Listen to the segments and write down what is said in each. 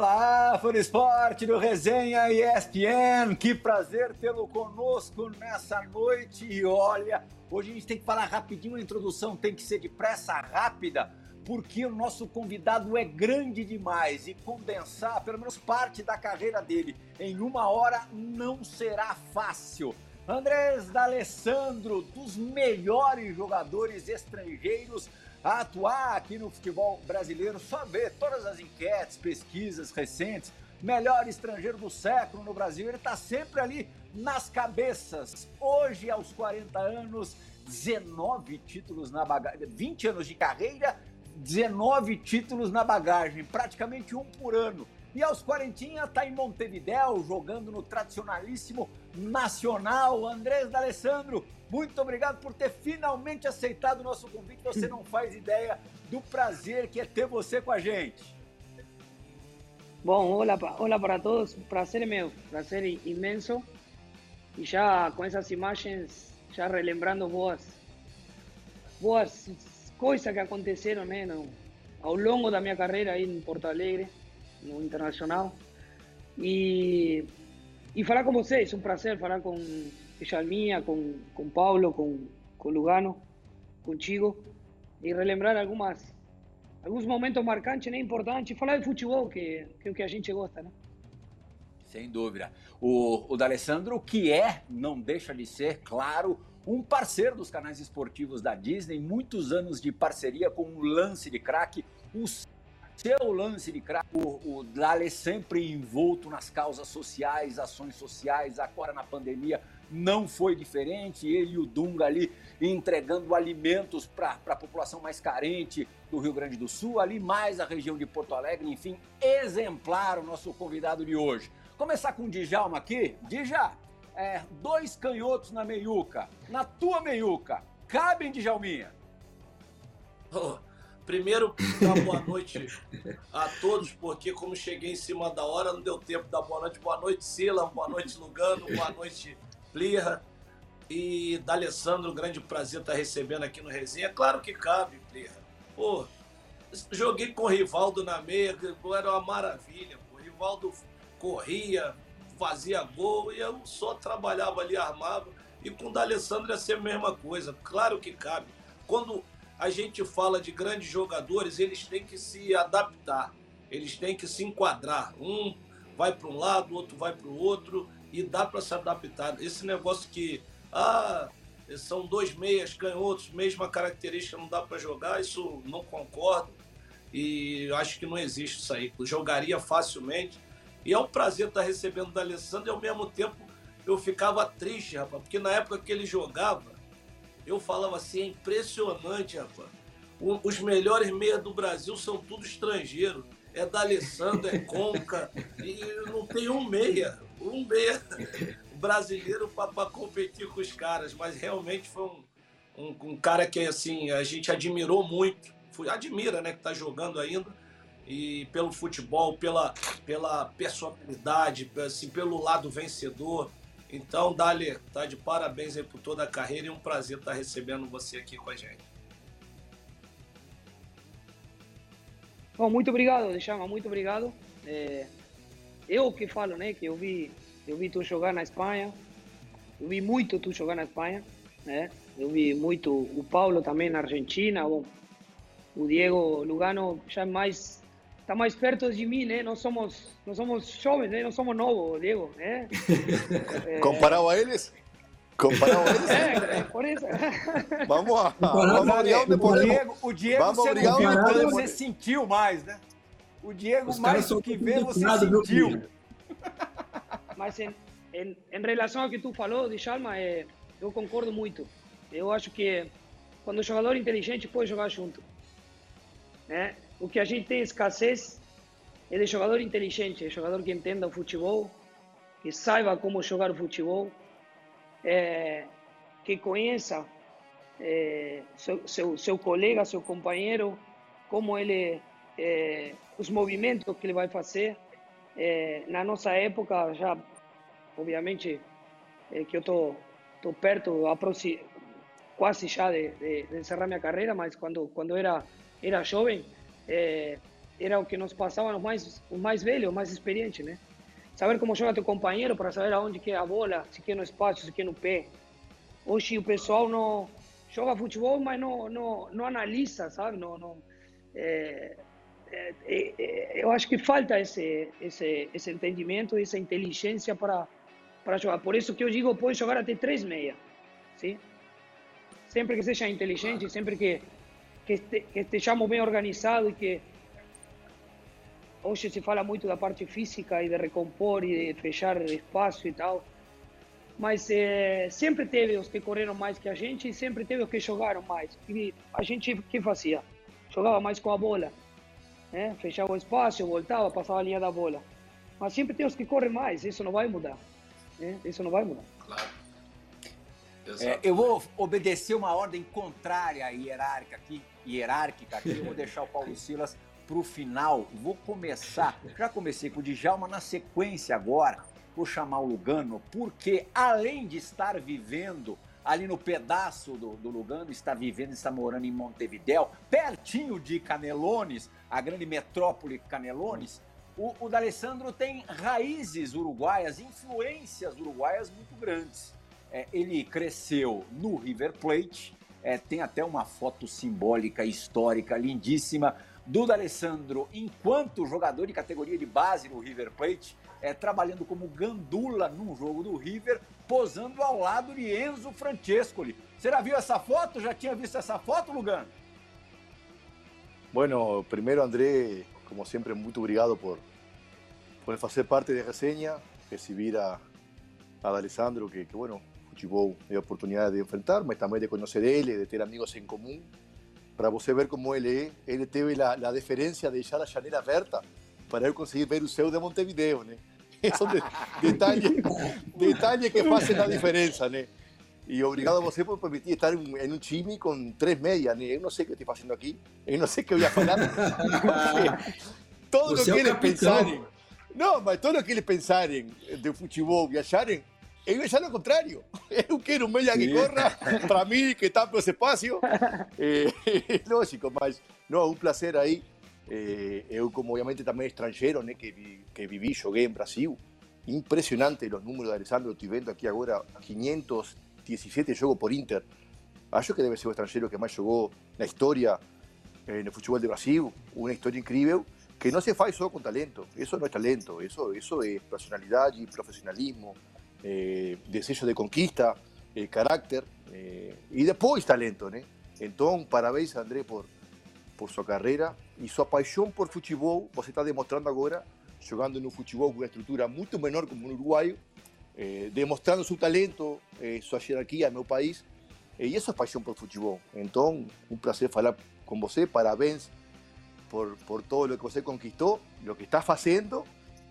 Olá, fã esporte do Resenha ESPN, que prazer tê-lo conosco nessa noite. E olha, hoje a gente tem que falar rapidinho, a introdução tem que ser de pressa rápida, porque o nosso convidado é grande demais e condensar pelo menos parte da carreira dele em uma hora não será fácil. Andrés D'Alessandro, dos melhores jogadores estrangeiros a atuar aqui no futebol brasileiro, só ver todas as enquetes, pesquisas recentes, melhor estrangeiro do século no Brasil, ele está sempre ali nas cabeças. Hoje, aos 40 anos, 19 títulos na bagagem, 20 anos de carreira, 19 títulos na bagagem, praticamente um por ano. E aos 40 está em Montevidéu, jogando no tradicionalíssimo Nacional. Andrés D'Alessandro, muito obrigado por ter finalmente aceitado o nosso convite. Você não faz ideia do prazer que é ter você com a gente. Bom, olá, olá para todos. Prazer é meu, prazer imenso. E já com essas imagens, já relembrando boas, boas coisas que aconteceram né, no, ao longo da minha carreira aí em Porto Alegre, no Internacional. E, e falar com vocês, um prazer falar com Jalminha, com, com Paulo, com, com Lugano, contigo, e relembrar algumas, alguns momentos marcantes, né, importantes, falar de futebol, que, que é o que a gente gosta, né? Sem dúvida. O, o D'Alessandro, que é, não deixa de ser, claro, um parceiro dos canais esportivos da Disney, muitos anos de parceria com o Lance de Craque, o seu lance de craque, o, o Dale sempre envolto nas causas sociais, ações sociais, agora na pandemia não foi diferente. Ele e o Dunga ali entregando alimentos para a população mais carente do Rio Grande do Sul, ali mais a região de Porto Alegre, enfim, exemplar o nosso convidado de hoje. Começar com o Djalma aqui. Djalma, é, dois canhotos na meiuca. Na tua meiuca, cabem, Djalminha? Oh, primeiro, dar boa noite a todos, porque como cheguei em cima da hora, não deu tempo da boa noite. Boa noite, Sila, boa noite, Lugano, boa noite, Plirra. E D'Alessandro, grande prazer estar recebendo aqui no Resenha. Claro que cabe, Plirra. Pô, joguei com o Rivaldo na meia, era uma maravilha. O Rivaldo corria, fazia gol e eu só trabalhava ali, armava. E com o D'Alessandro ia ser a mesma coisa. Claro que cabe. Quando a gente fala de grandes jogadores, eles têm que se adaptar, eles têm que se enquadrar. Um vai para um lado, o outro vai para o outro e dá para se adaptar. Esse negócio que ah, são dois meias canhotos, mesma característica, não dá para jogar, isso não concordo e acho que não existe isso aí. Jogaria facilmente e é um prazer estar recebendo da Alessandro e ao mesmo tempo eu ficava triste, rapaz, porque na época que ele jogava, eu falava assim, é impressionante, rapaz. Os melhores meias do Brasil são tudo estrangeiro. É da Alessandro, é Conca, e não tem um meia, um meia brasileiro para competir com os caras. Mas realmente foi um, um, um, cara que assim, a gente admirou muito. Admira, né, que está jogando ainda e pelo futebol, pela, pela personalidade, assim, pelo lado vencedor. Então, Dali, tá de parabéns aí por toda a carreira e um prazer estar recebendo você aqui com a gente. Bom, muito obrigado, Djalma, muito obrigado. É, eu que falo, né, que eu vi, eu vi tu jogar na Espanha, eu vi muito tu jogar na Espanha, né? Eu vi muito o Paulo também na Argentina, bom, o Diego Lugano já mais está mais perto de mim, né? Nós somos, nós somos jovens, né? Nós somos novos, Diego, né? é... Comparado a eles? Comparado a eles? É, por isso. Vamos, a, vamos obrigar onde o Diego, o Diego vamos você, não viu, você sentiu mais, né? O Diego, mais do que vê, você sentiu. Mas em, em, em, relação ao que tu falou, Djalma, é, eu concordo muito. Eu acho que quando o jogador inteligente pode jogar junto. Né? O que a gente tem escassez é de jogador inteligente, de jogador que entenda o futebol, que saiba como jogar o futebol, é, que conheça é, seu, seu, seu, colega, seu companheiro, como ele, é, os movimentos que ele vai fazer. É, na nossa época, já, obviamente, é, que eu estou tô, tô perto, quase já de, de, de encerrar minha carreira, mas quando, quando era, era jovem, é, era o que nos passavam os mais, os mais velhos, os mais experientes, né? Saber como joga teu companheiro para saber aonde quer a bola, se quer no espaço, se quer no pé. Hoje o pessoal não joga futebol, mas não, não, não analisa, sabe? Não, não, é, é, é, eu acho que falta esse, esse, esse entendimento, essa inteligência para, para jogar. Por isso que eu digo, pode jogar até três meia, sim? Sempre que seja inteligente, sempre que, que, este, que estejamos bem organizados e que hoje se fala muito da parte física e de recompor e de fechar espaço e tal, mas é, sempre teve os que correram mais que a gente e sempre teve os que jogaram mais. E a gente que fazia? Jogava mais com a bola, né? fechava o espaço, voltava, passava a linha da bola. Mas sempre tem os que correm mais, isso não vai mudar. Né? Isso não vai mudar. Claro. É, eu vou obedecer uma ordem contrária hierárquica aqui, hierárquica aqui. Eu vou deixar o Paulo Silas para o final. Vou começar, já comecei com o Djalma, na sequência agora, vou chamar o Lugano, porque além de estar vivendo ali no pedaço do, do Lugano, está vivendo, está morando em Montevidéu, pertinho de Canelones, a grande metrópole Canelones, o, o D'Alessandro tem raízes uruguaias, influências uruguaias muito grandes. É, ele cresceu no River Plate, é, tem até uma foto simbólica, histórica, lindíssima, do D'Alessandro enquanto jogador de categoria de base no River Plate, é, trabalhando como gandula num jogo do River, posando ao lado de Enzo Francescoli. Você já viu essa foto? Já tinha visto essa foto, Lugano? Bueno, primeiro, André, como sempre, muito obrigado por, por fazer parte da resenha, recibir a, a D'Alessandro, que, que, bueno, futebol é a oportunidade de enfrentar, mas também de conhecer ele, de ter amigos em comum. para você ver como ele é. Ele teve a, a deferência de deixar a janela aberta para eu conseguir ver o céu de Montevideo, né? São de, detalhes, detalhes que fazem a diferença, né? E obrigado a você por permitir estar em, em um time com três meias, né? Eu não sei o que estou fazendo aqui, eu não sei o que eu ia falar. Todo o que eles pensarem, não, mas todo o que eles pensarem de futebol e eu já no contrário. Eu quero um meia que corra para mim, que tape esse espaço. É, lógico, mas não, um prazer aí. É, eu, como obviamente também estrangeiro, né, que, vi, que vivi, joguei em Brasil. Impressionante os números de Alessandro. Estou vendo aqui agora 517 jogos por Inter. Acho que deve ser o estrangeiro que mais jogou na história eh, no futebol de Brasil. Uma história incrível que não se faz só com talento. Isso não é talento, isso, isso é personalidade, profissionalismo eh, desejo de conquista, eh, carácter eh, e depois talento, né? Então, parabéns, André, por, por sua carreira e sua paixão por futebol. Você está demonstrando agora, jogando no futebol com uma estrutura muito menor como no uruguaio, eh, demonstrando seu talento, eh, sua hierarquia no país. Eh, e isso é paixão por futebol. Então, um prazer falar com você. Parabéns por, por todo o que você conquistou, o que está fazendo.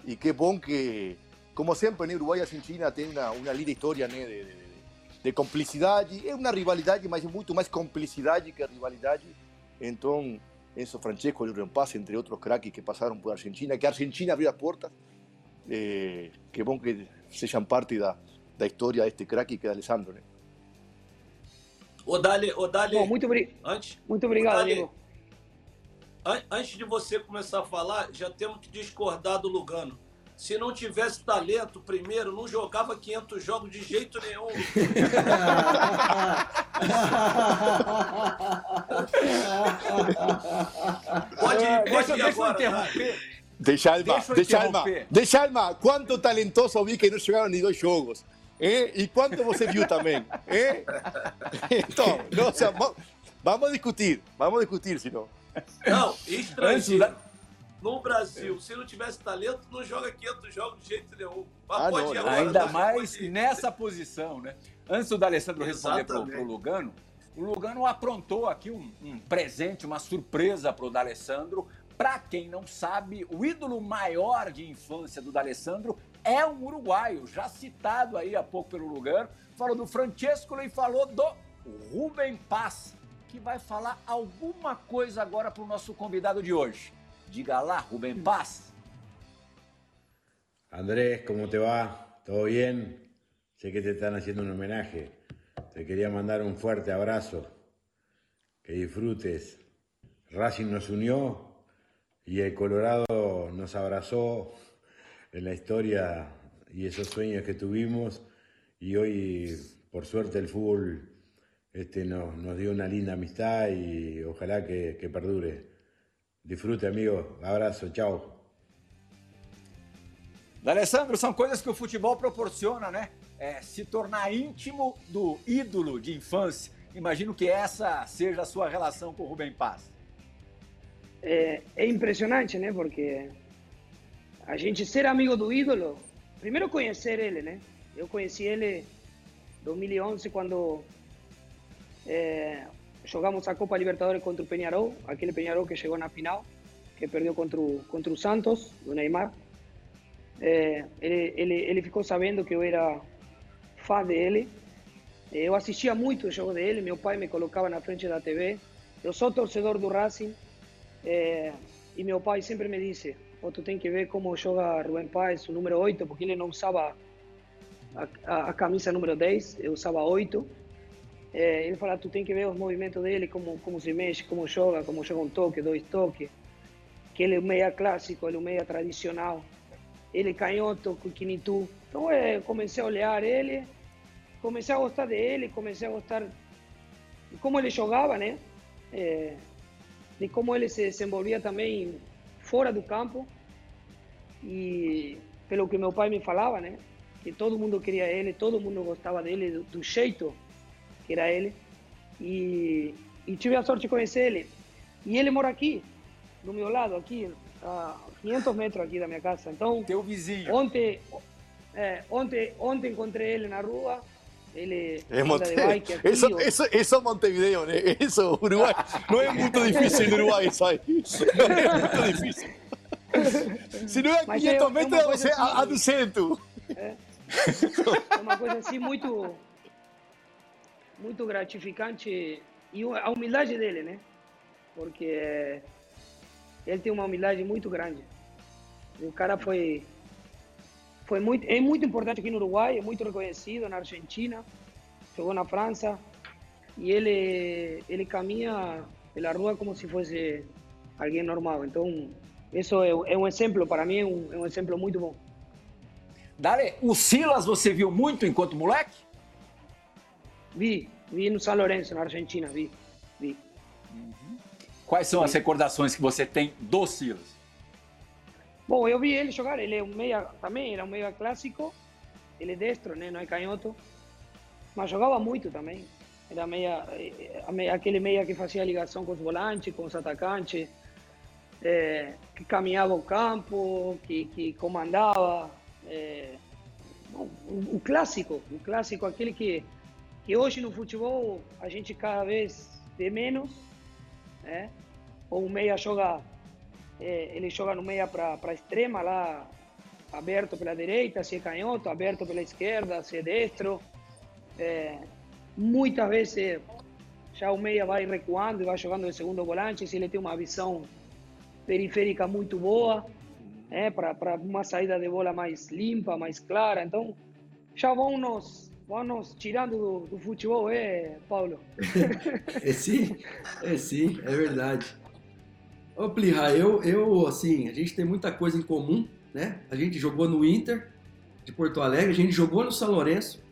E que bom que como sempre, né, Uruguai e Argentina tem uma, uma linda história né, de, de, de complicidade. É uma rivalidade, mas é muito mais complicidade que rivalidade. Então, Enzo Francesco, Lurian Paz, entre outros craques que passaram por Argentina, que a Argentina abriu as portas. É, que bom que sejam parte da, da história deste craque que é Alessandro. Né? Ô, Dali, Bom, muito, antes, muito obrigado, Dali, amigo. an- antes de você começar a falar, já temos que discordar do Lugano. Se não tivesse talento, primeiro, não jogava 500 jogos de jeito nenhum. Pode, É, pode deixa, ir deixa eu agora, interromper. Deixa Alma, Deixa eu deixa Alma, interromper. deixa Alma, quanto talentoso vi que não jogaram nem dois jogos. E quanto você viu também? Então, vamos discutir, vamos discutir, senão. Não, da- No Brasil, se não tivesse talento, não joga 500 jogos de jeito nenhum. Mas Ah, não, agora. Ainda mais nessa posição, né? Antes do D'Alessandro responder pro, Exatamente. pro Lugano, o Lugano aprontou aqui um, um presente, uma surpresa pro D'Alessandro. Pra quem não sabe, o ídolo maior de infância do D'Alessandro é um uruguaio, já citado aí há pouco pelo Lugano. Falou do Francesco e falou do Rubem Paz, que vai falar alguma coisa agora pro nosso convidado de hoje. Diga lá, Rubem Paz. Andrés, ¿cómo te va? ¿Todo bien? Sé que te están haciendo un homenaje. Te quería mandar un fuerte abrazo. Que disfrutes. Racing nos unió y el Colorado nos abrazó en la historia y esos sueños que tuvimos y hoy por suerte el fútbol este, nos, dio una linda amistad y ojalá que perdure. Disfrute, amigo. Abrazo, chao. Alessandro, são coisas que o futebol proporciona, né? É, se tornar íntimo do ídolo de infância. Imagino que essa seja a sua relação com o Rubem Paz. É, é impressionante, né? Porque a gente ser amigo do ídolo, primeiro conhecer ele, né? Eu conheci ele em 2011 quando é, jogamos a Copa Libertadores contra o Peñarol, aquele Peñarol que chegou na final, que perdeu contra o, contra o Santos, do Neymar. É, ele, ele, ele ficou sabendo que eu era fã dele. Eu assistia muito o jogo dele, meu pai me colocava na frente da TV. Eu sou torcedor do Racing é, e meu pai sempre me disse: oh, tu tem que ver como joga Rubem Paz, o número 8, porque ele não usava a, a, a camisa número 10, eu usava 8. É, ele fala: tu tem que ver os movimentos dele, como, como se mexe, como joga, como joga um toque, dois toques. Que ele é um meia clássico, ele é um meia tradicional. Ele é canhoto, Kinitu. Então é, comecei a olhar ele, comecei a gostar dele, comecei a gostar de como ele jogava, né? É, de como ele se desenvolvia também fora do campo. E pelo que meu pai me falava, né? Que todo mundo queria ele, todo mundo gostava dele, do, do jeito que era ele. E, e tive a sorte de conhecer ele. E ele mora aqui, do meu lado, aqui, a 500 metros aqui da minha casa. Então, Teu vizinho. ontem, é, ontem, ontem encontrei ele na rua. Ele de Monte- bike aqui. Eso, eso, eso es Montevideo, ¿no? Eso, Uruguay. No es muy difícil en Uruguay, eso ahí. No es muy difícil. Mas 500 é- é uma metros, coisa você a, a assim- 200. É uma coisa assim muito muito gratificante e a humildade dele, né? Porque ele tem uma humildade muito grande. O cara foi foi muito é muito importante aqui no Uruguai, é muito reconhecido na Argentina, jogou na França e ele ele caminha pela rua como se fosse alguém normal. Então isso é, é um exemplo para mim, é um, é um exemplo muito bom. Dale, o Silas você viu muito enquanto moleque? Vi, vi no São Lourenço, na Argentina, vi, vi. Quais são as recordações que você tem do Silas? Bom, eu vi ele jogar, ele é um meia, também era um meia clássico, ele é destro, né, não é canhoto, mas jogava muito também. Era meia, eh, aquele meia que fazia ligação com os volantes, com os atacantes, eh, que caminhava o campo, que, que comandava. eh, bom, o clássico, o clássico, aquele que, que hoje no futebol a gente cada vez vê menos, né? Ou o meia joga eh, ele joga no meia para extrema lá, aberto pela direita, se é canhoto, aberto pela esquerda, se é destro. Eh, muitas vezes já o meia vai recuando e vai jogando de segundo volante, se ele tem uma visão periférica muito boa, é, para uma saída de bola mais limpa, mais clara. Então, já vão nos, vão nos tirando do, do futebol, é, Paulo? É sim, é sim, é verdade. Ô, Plirra, eu, eu, assim, a gente tem muita coisa em comum, né? A gente jogou no Inter de Porto Alegre, a gente jogou no São Lourenço,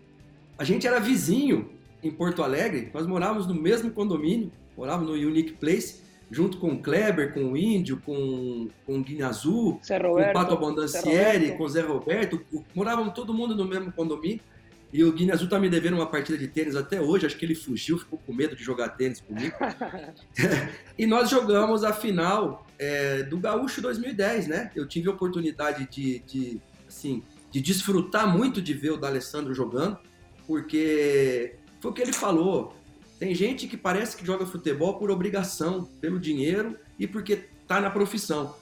a gente era vizinho em Porto Alegre, nós morávamos no mesmo condomínio, morávamos no Unique Place, junto com o Kleber, com o Índio, com, com o Guinha Azul, Zé com o. Pato Abondancieri, com o Zé Roberto, morávamos todo mundo no mesmo condomínio. E o Guiné Azul tá me devendo uma partida de tênis até hoje, acho que ele fugiu, ficou com medo de jogar tênis comigo. e nós jogamos a final é, do Gaúcho 2010, né? Eu tive a oportunidade de, de, assim, de desfrutar muito de ver o D'Alessandro jogando, porque foi o que ele falou. Tem gente que parece que joga futebol por obrigação, pelo dinheiro e porque tá na profissão.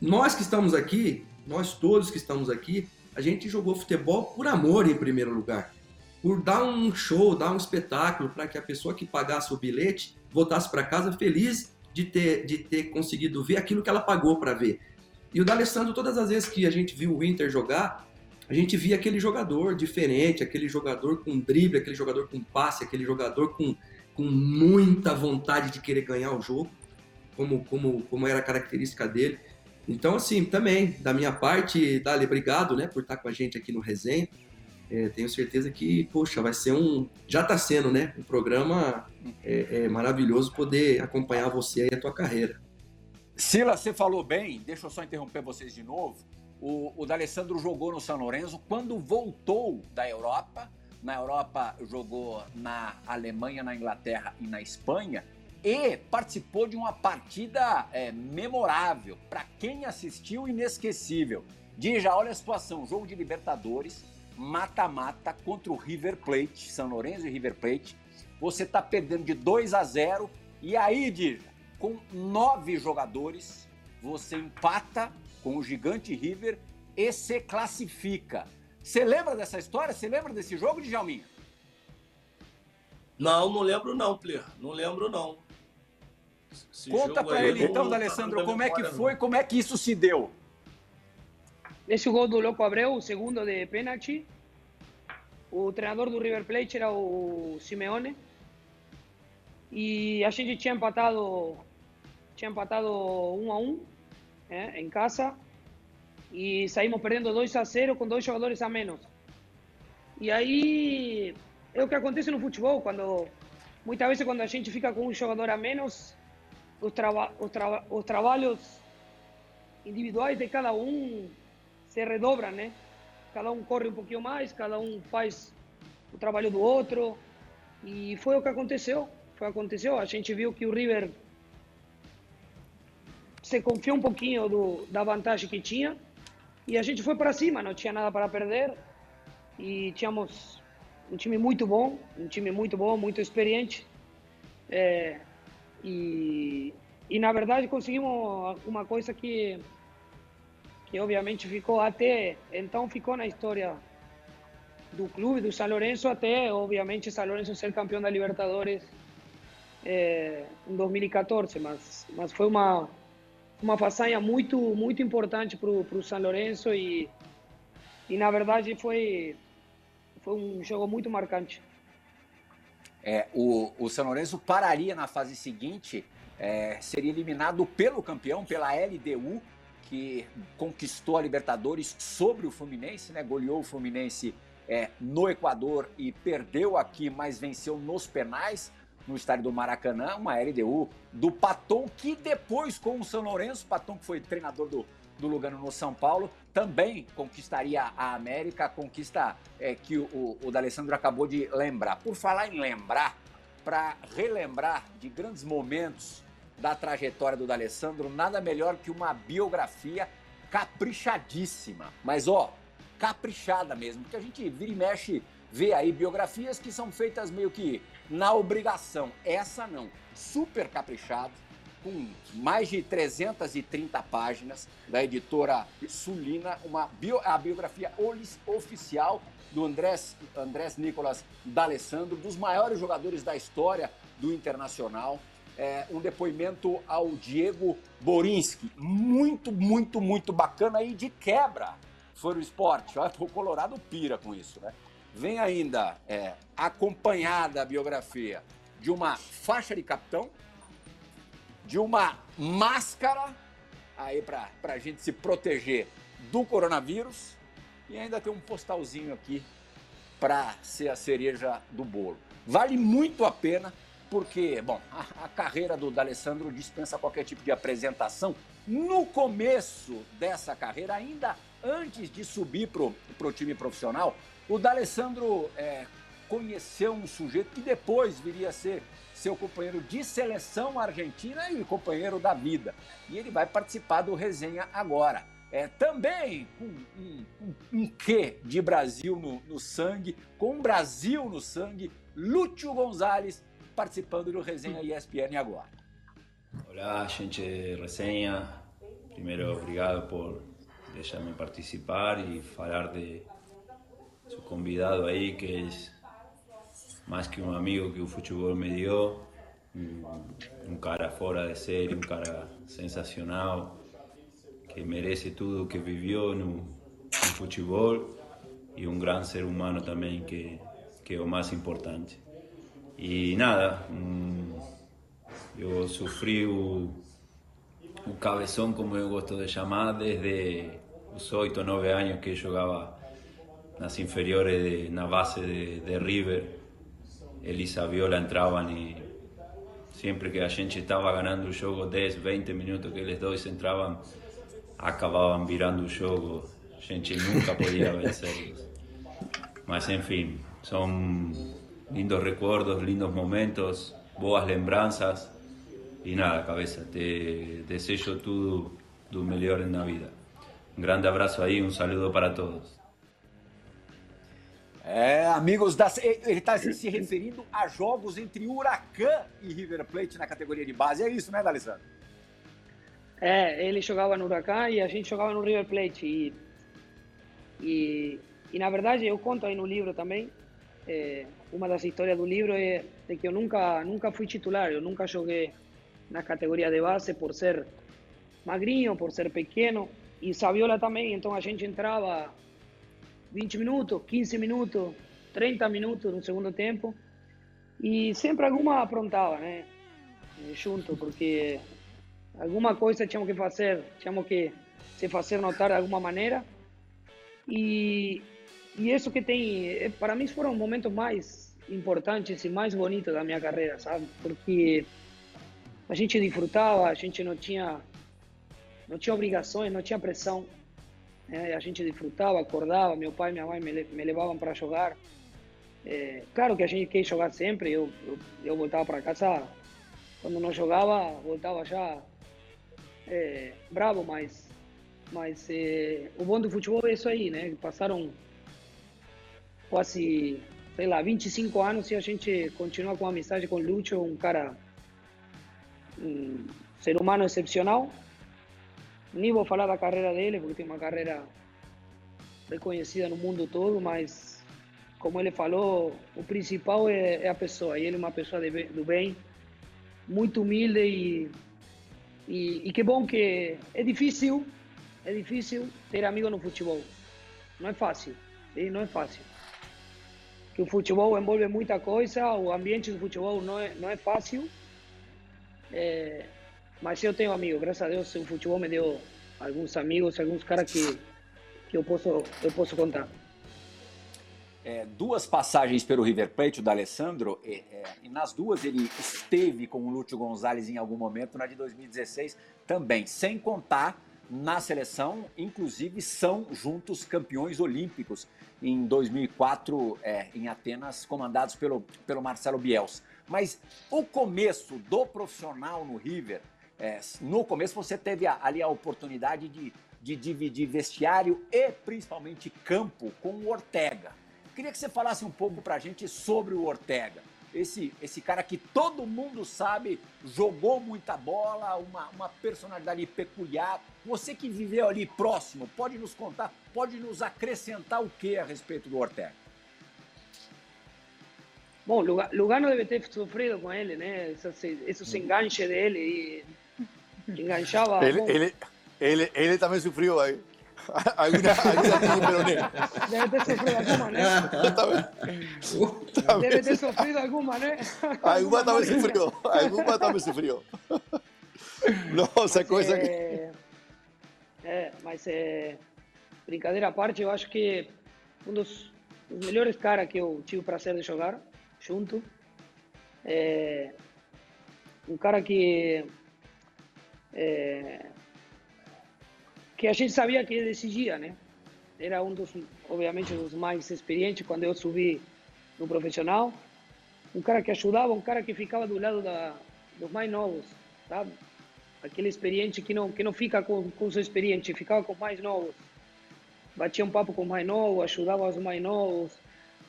Nós que estamos aqui, nós todos que estamos aqui, a gente jogou futebol por amor em primeiro lugar. Por dar um show, dar um espetáculo para que a pessoa que pagasse o bilhete voltasse para casa feliz de ter, de ter conseguido ver aquilo que ela pagou para ver. E o D'Alessandro, todas as vezes que a gente viu o Inter jogar, a gente via aquele jogador diferente, aquele jogador com drible, aquele jogador com passe, aquele jogador com, com muita vontade de querer ganhar o jogo, como, como, como era a característica dele. Então, assim, também, da minha parte, Dali, obrigado, né, por estar com a gente aqui no Resenha. É, tenho certeza que, poxa, vai ser um. Já está sendo, né? Um programa é, é maravilhoso poder acompanhar você e a tua carreira. Sila, você falou bem, deixa eu só interromper vocês de novo. O, o D'Alessandro jogou no São Lourenço quando voltou da Europa. Na Europa jogou na Alemanha, na Inglaterra e na Espanha e participou de uma partida é, memorável, para quem assistiu, inesquecível. Dija, olha a situação: jogo de Libertadores, mata-mata contra o River Plate, São Lourenço e River Plate. Você está perdendo de 2 a 0 e aí, Dija, com nove jogadores, você empata com o gigante River e se classifica. Você lembra dessa história? Você lembra desse jogo, Djalminha? Não, não lembro não, Player. Não lembro não. Esse Conta para ele então, Alessandro, como é que foi, como é que isso se deu? Esse gol do Loco Abreu, o segundo de pênalti. O treinador do River Plate era o Simeone. E a gente tinha empatado, tinha empatado 1 a 1 né, em casa. E saímos perdendo 2 a 0 com dois jogadores a menos. E aí é o que acontece no futebol, quando muitas vezes quando a gente fica com um jogador a menos, os, traba os trabalhos individuais de cada um se redobram, né? Cada um corre um pouquinho mais, cada um faz o trabalho do outro. E foi o que aconteceu. Foi o que aconteceu. A gente viu que o River se confiou um pouquinho do, da vantagem que tinha e a gente foi para cima, não tinha nada para perder e tínhamos um time muito bom, um time muito bom, muito experiente. É, e, e na verdade conseguimos uma coisa que que obviamente ficou até então ficou na história do clube do São Lourenço até obviamente São Lourenço ser campeão da Libertadores é, em 2014 mas mas foi uma uma façanha muito muito importante para o São Lourenço e e na verdade foi foi um jogo muito marcante é, o, o São Lourenço pararia na fase seguinte, é, seria eliminado pelo campeão, pela LDU, que conquistou a Libertadores sobre o Fluminense, né? Goleou o Fluminense é, no Equador e perdeu aqui, mas venceu nos penais no estádio do Maracanã, uma LDU do Paton, que depois com o São Lourenço, Paton que foi treinador do, do Lugano no São Paulo, também conquistaria a América, a conquista é, que o, o D'Alessandro acabou de lembrar. Por falar em lembrar, para relembrar de grandes momentos da trajetória do D'Alessandro, nada melhor que uma biografia caprichadíssima. Mas ó, caprichada mesmo, porque a gente vira e mexe, vê aí biografias que são feitas meio que na obrigação. Essa não, super caprichada com mais de 330 páginas da editora Sulina, uma bio, a biografia oficial do Andrés, Andrés Nicolas D'Alessandro, dos maiores jogadores da história do Internacional. É, um depoimento ao Diego Borinski, muito, muito, muito bacana e de quebra foi o esporte. Olha, o Colorado pira com isso, né? Vem ainda é, acompanhada a biografia de uma faixa de capitão, de uma máscara aí para a gente se proteger do coronavírus e ainda tem um postalzinho aqui para ser a cereja do bolo. Vale muito a pena porque, bom, a, a carreira do D'Alessandro dispensa qualquer tipo de apresentação. No começo dessa carreira, ainda antes de subir pro, pro time profissional, o D'Alessandro é, conheceu um sujeito que depois viria a ser seu companheiro de seleção argentina e companheiro da vida. E ele vai participar do resenha agora. É, também com um, um, um quê de Brasil no, no sangue, com um Brasil no sangue, Lúcio Gonzalez participando do resenha ESPN agora. Olá, gente resenha. Primeiro, obrigado por deixar-me participar e falar de seu convidado aí, que é más que un amigo que el fútbol me dio, un, cara fuera de serie, un cara sensacional, que merece todo lo que vivió en un fútbol y un gran ser humano también que, que es lo más importante. Y nada, yo sufrí un cabezón, como yo gosto de llamar, desde los 8 o 9 años que jugaba las inferiores de, na base de, de River. Elisa Viola entraban y siempre que a gente estaba ganando el juego 10, 20 minutos que les dois entraban, acababan virando el juego. A gente nunca podía vencerlos. Mas enfim, son lindos recuerdos, lindos momentos, boas lembranças. E nada, cabeça, te desejo tudo do melhor na vida. Um grande abraço aí, um saludo para todos. É, amigos das. Ele está se referindo a jogos entre Huracan e River Plate na categoria de base. É isso, né, D'Alessandro? É, ele jogava no Huracan e a gente jogava no River Plate. E, e, e na verdade, eu conto aí no livro também. É, uma das histórias do livro é de que eu nunca, nunca fui titular, eu nunca joguei na categoria de base por ser magrinho, por ser pequeno. E Saviola também, então a gente entrava 20 minutos, 15 minutos, 30 minutos no segundo tempo. E sempre alguma aprontava, né? Junto, porque alguma coisa tínhamos que fazer, tínhamos que se fazer notar de alguma maneira. E, e isso que tem, para mim foram momentos mais importantes e mais bonitos da minha carreira, sabe? Porque a gente desfrutava, a gente não tinha não tinha obrigações, não tinha pressão. Né? A gente desfrutava, acordava, meu pai e minha mãe me, me levavam para jogar. É, claro que a gente quer jogar sempre, eu, eu, eu voltava para casa, quando não jogava, voltava já é, bravo, mas, mas é, o bom do futebol é isso aí, né? Passaram quase, sei lá, 25 anos e a gente continua com amizade com o Lúcio, um cara, um ser humano excepcional. Nem vou falar da carreira dele, porque tem uma carreira reconhecida no mundo todo, mas como ele falou, o principal é, é a pessoa. E ele é uma pessoa de, do bem, muito humilde e, e, e que bom que é difícil, é difícil ter amigo no futebol. Não é fácil, sim? não é fácil. Que o futebol envolve muita coisa, o ambiente do futebol não é, não é fácil. É, mas eu tenho amigos, graças a Deus o futebol me deu alguns amigos, alguns caras que, que eu, posso, eu posso contar. É, duas passagens pelo River Plate, o da Alessandro, é, é, e nas duas ele esteve com o Lúcio Gonzalez em algum momento, na de 2016 também, sem contar na seleção, inclusive são juntos campeões olímpicos em 2004 é, em Atenas, comandados pelo, pelo Marcelo Bielsa. Mas o começo do profissional no River é, no começo você teve ali a oportunidade de, de dividir vestiário e principalmente campo com o Ortega. Queria que você falasse um pouco para a gente sobre o Ortega. Esse, esse cara que todo mundo sabe, jogou muita bola, uma, uma personalidade peculiar. Você que viveu ali próximo, pode nos contar, pode nos acrescentar o que a respeito do Ortega? Bom, Lugano deve ter sofrido com ele, né? Esses, esses enganches dele e enganchaba. Él, él, él, él, también sufrió ahí. Alguna, alguna tiene peroné. Debe ter sofrido alguma, né? Debe ter sofrido alguma, né? Alguma também sofreu. Alguma também sofreu. Nossa, coisa que. É, mas é. Brincadeira à parte, eu acho que um dos, dos melhores caras que eu tive o prazer de jogar junto. É, um cara que é, que a gente sabia que ele decidia, né? Era um dos, obviamente, dos mais experientes quando eu subi no profissional. Um cara que ajudava, um cara que ficava do lado da, dos mais novos, sabe? Aquele experiente que não que não fica com, com os experientes, ficava com os mais novos. Batia um papo com os mais novos, ajudava os mais novos,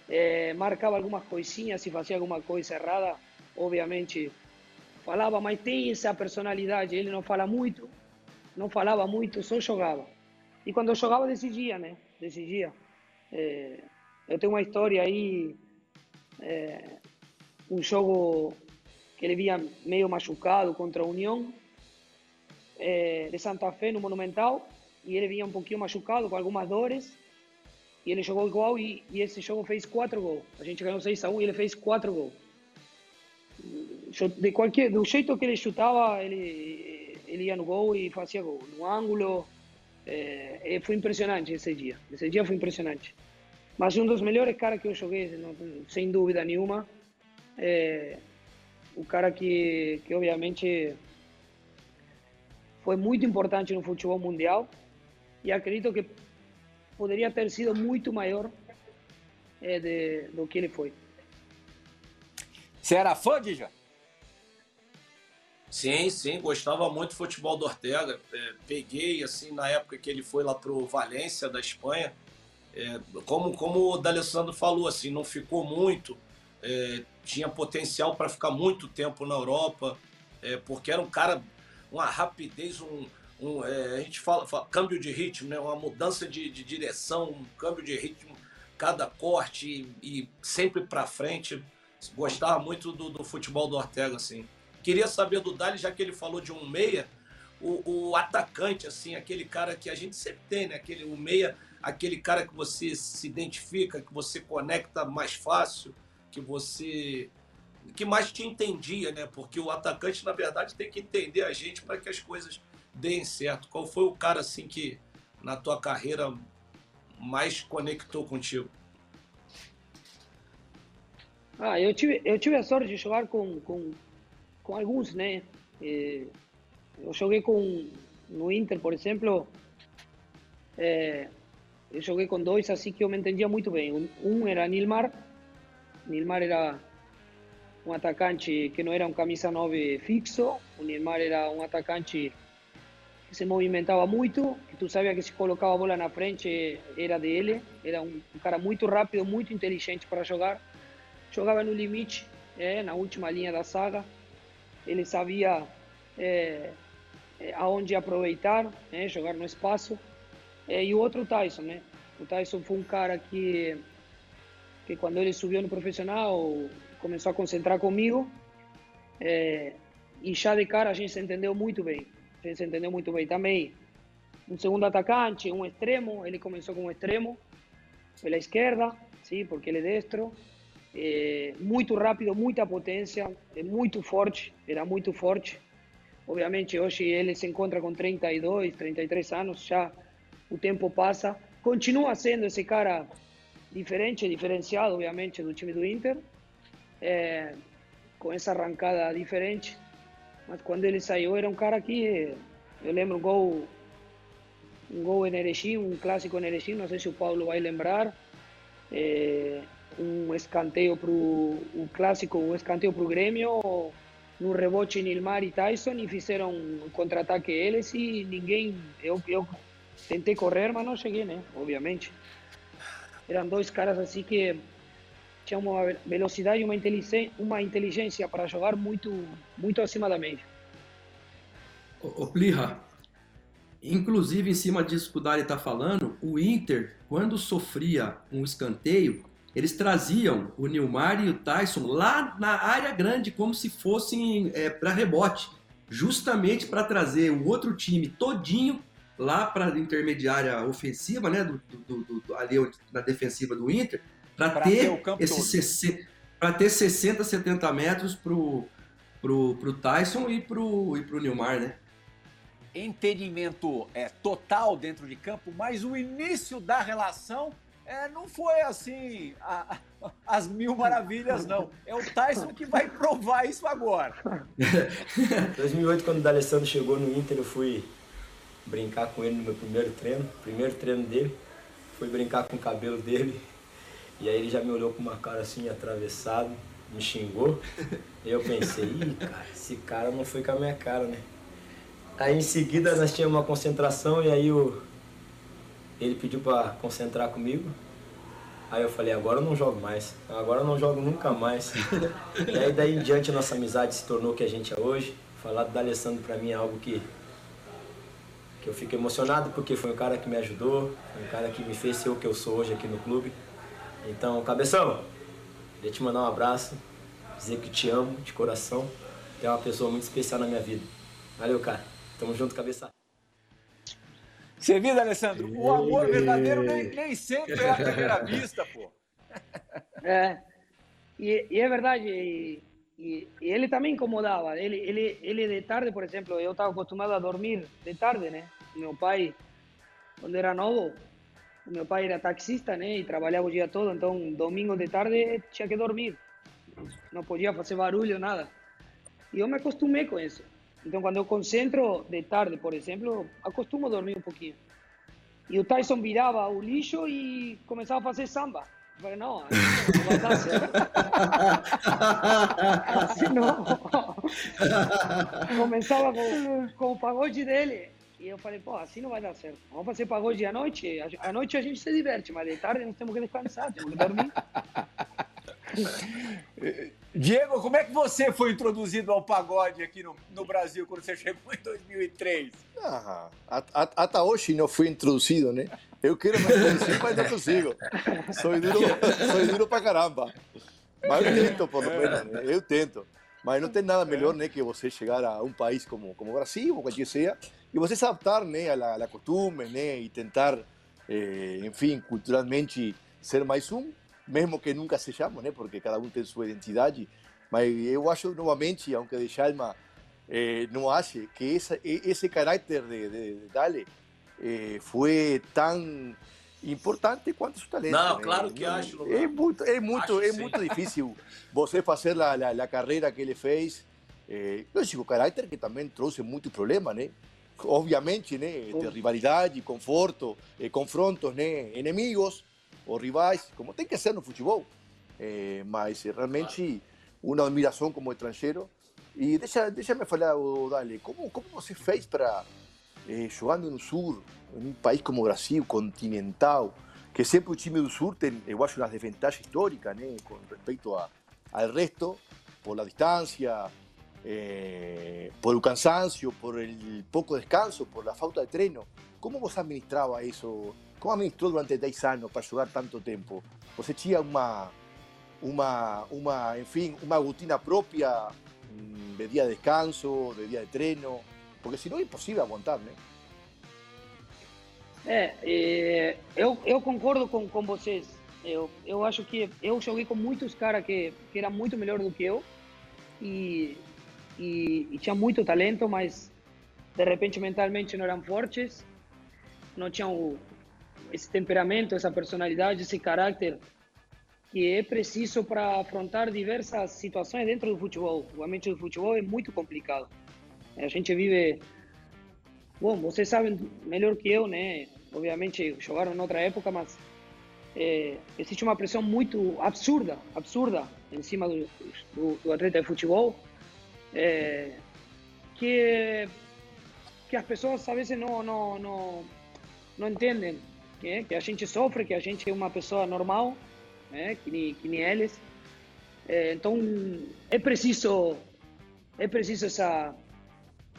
é, marcava algumas coisinhas, se fazia alguma coisa errada, obviamente falava, mas tem essa personalidade. Ele não fala muito, não falava muito, só jogava. E quando jogava, decidia, né? Decidia. É, eu tenho uma história aí, é, um jogo que ele vinha meio machucado contra a União é, de Santa Fé no Monumental, e ele vinha um pouquinho machucado, com algumas dores, e ele jogou igual, e, e esse jogo fez quatro gols. A gente ganhou 6 a 1 e ele fez quatro gols de qualquer, do jeito que ele chutava, ele, ele ia no gol e fazia gol, no ângulo. É, foi impressionante esse dia. Esse dia foi impressionante. Mas um dos melhores caras que eu joguei, sem dúvida nenhuma. É, o cara que, que obviamente foi muito importante no futebol mundial e acredito que poderia ter sido muito maior é, de, do que ele foi. Você era fã, Guija? Sim, sim, gostava muito do futebol do Ortega. É, peguei, assim, na época que ele foi lá pro Valência, da Espanha. É, como, como o D'Alessandro falou, assim, não ficou muito. É, tinha potencial para ficar muito tempo na Europa, é, porque era um cara, uma rapidez, um, um é, a gente fala, fala, câmbio de ritmo, né? uma mudança de, de direção, um câmbio de ritmo, cada corte e, e sempre para frente. Gostava muito do, do, futebol do Ortega, assim. Queria saber do Dali, já que ele falou de um meia, o, o, atacante, assim, aquele cara que a gente sempre tem, né? Aquele, o meia, aquele cara que você se identifica, que você conecta mais fácil, que você que mais te entendia, né? Porque o atacante, na verdade, tem que entender a gente para que as coisas deem certo. Qual foi o cara assim que na tua carreira mais conectou contigo? Ah, eu tive eu tive a sorte de jogar com com, com alguns, né? Eh, eu joguei com no Inter, por exemplo. Eh, eu joguei com dois assim que eu me entendia muito bem. Um, um era Nilmar Nilmar era un atacante que no era un camisa 9 fixo, o Nilmar era un atacante que se movimentaba mucho, que tú sabías que se colocaba a bola na frente era de ele, era um, cara muito rápido, muito inteligente para jogar, jogava no limite, é, na última linha da saga, ele sabia é, aonde aproveitar, né, jogar no espaço, é, e o outro Tyson, né, o Tyson foi um cara que que cuando él subió en profesional comenzó a concentrar conmigo eh, y ya de cara a gente se entendeu muito bem. A gente se entendeu muito bem também. Um segundo atacante, um extremo, ele começou como extremo, pela esquerda, sim, porque ele é destro. Eh, muito rápido, muita potência, é muito forte, era muito forte. Obviamente hoje ele se encontra com 32, 33 anos, já o tempo passa. Continua sendo esse cara diferente, diferenciado, obviamente, do time do Inter, é, com essa arrancada diferente. Mas quando ele saiu, era um cara que. Eu lembro um gol, um gol em Erechim, um clássico em Erechim, não sei se o Paulo vai lembrar. É, um escanteio para o clássico, um escanteio para o Grêmio, no rebote Nilmar e Tyson, e fizeram um contra-ataque eles e ninguém. Eu, eu tentei correr, mas não cheguei, né? Obviamente. Eram dois caras assim que tinham uma velocidade e uma inteligência, uma inteligência para jogar muito, muito acima da média. O, Plirra, inclusive em cima disso que o Dari está falando, o Inter, quando sofria um escanteio, eles traziam o Nilmar e o Tyson lá na área grande, como se fossem é, para rebote, justamente para trazer o outro time todinho lá para a intermediária ofensiva, né, do, do, do, ali na defensiva do Inter, para ter, ter esse para ter 60, 70 metros pro pro, pro Tyson e pro e pro Nilmar, né? Entendimento é total dentro de campo, mas o início da relação é, não foi assim a, as mil maravilhas, não. É o Tyson que vai provar isso agora. 2008, quando o D'Alessandro chegou no Inter, eu fui brincar com ele no meu primeiro treino, primeiro treino dele, fui brincar com o cabelo dele, e aí ele já me olhou com uma cara assim, atravessado, me xingou, e eu pensei, ih, cara, esse cara não foi com a minha cara, né? Aí em seguida nós tínhamos uma concentração e aí o... ele pediu para concentrar comigo, Aí eu falei, agora eu não jogo mais, agora eu não jogo nunca mais. e aí daí em diante nossa amizade se tornou o que a gente é hoje. Falar do D'Alessandro para mim é algo que que eu fico emocionado porque foi um cara que me ajudou, foi um cara que me fez ser o que eu sou hoje aqui no clube. Então, cabeção, queria te mandar um abraço, dizer que te amo de coração, que é uma pessoa muito especial na minha vida. Valeu, cara. Tamo junto, cabeça. Você viu, Alessandro? O amor verdadeiro nem, nem sempre é a primeira vista, pô. É. E, e é verdade, e, e, ele também incomodava. Ele, ele, ele de tarde, por exemplo, eu estava acostumado a dormir de tarde, né? Meu pai, quando era novo, meu pai era taxista, né? E trabalhava o dia todo, então domingo de tarde tinha que dormir. Não podia fazer barulho, nada. E eu me acostumei com isso. Então, quando eu concentro de tarde, por exemplo, acostumo a dormir um pouquinho. E o Tyson virava o lixo e começava a fazer samba. Eu falei, não, assim não assim não. Começava com, com o pagode dele. E eu falei, pô, assim não vai dar certo. Vamos fazer pagode à noite. À noite a gente se diverte, mas de tarde nós temos que descansar, temos que dormir. Diego, como é que você foi introduzido ao pagode aqui no, no Brasil quando você chegou em 2003? Ah, até hoje não fui introduzido, né? Eu quero me introduzir, mas não consigo. Sou duro, sou duro pra caramba. Mas eu tento, por menos, né? Eu tento. Mas não tem nada melhor né, que você chegar a um país como, como o Brasil, ou qualquer seja, e você se adaptar né, a la costume, né, e tentar, eh, enfim, culturalmente ser mais um, mesmo que nunca sejamos, né? Porque cada um tem sua identidade. Mas eu acho novamente, aunque de Chalma eh, não ache que essa, esse caráter de, de, de Dale eh, foi tão importante quanto seu talento. Não, né? claro que acho. É muito, é muito, Acho é sim. muito difícil você fazer a, a, a carreira que ele fez. Eh, lógico, caráter que também trouxe muito problema, né? Obviamente, né? De rivalidade, conforto, eh, confrontos, né? Inimigos ou rivais, como tem que ser no futebol. Eh, mas eh, realmente uma admiração como estrangeiro. E deixa, deixa-me falar, ô, Dale, como, como você fez para, eh, jogando no Sul, em um país como o Brasil, continental, que sempre o time do Sul tem, eu acho, uma desvantagem histórica, né, com respeito a, ao resto, por la distância, por o cansancio, por el pouco descanso, por la falta de treino. Como você administrava isso? Como administrou durante 10 anos para jogar tanto tempo? Você tinha uma, uma, uma enfim, uma rotina própria de dia de descanso, de dia de treino? Porque senão é impossível aguentar, né? É, é, eu, eu concordo com, com vocês. Eu, eu acho que eu joguei com muitos caras que, que eram muito melhor do que eu e, e, e tinha muito talento, mas de repente mentalmente não eram fortes, não tinham o- esse temperamento, essa personalidade, esse caráter que é preciso para afrontar diversas situações dentro do futebol. O ambiente do futebol é muito complicado. A gente vive Bom, vocês sabem melhor que eu, né? Obviamente jogaram em outra época, mas é, existe uma pressão muito absurda, absurda em cima do, do, do atleta de futebol, é, que que as pessoas às vezes não não não, não entendem, né? que a gente sofre, que a gente é uma pessoa normal, né? Que nem, que nem eles. É, então é preciso é preciso essa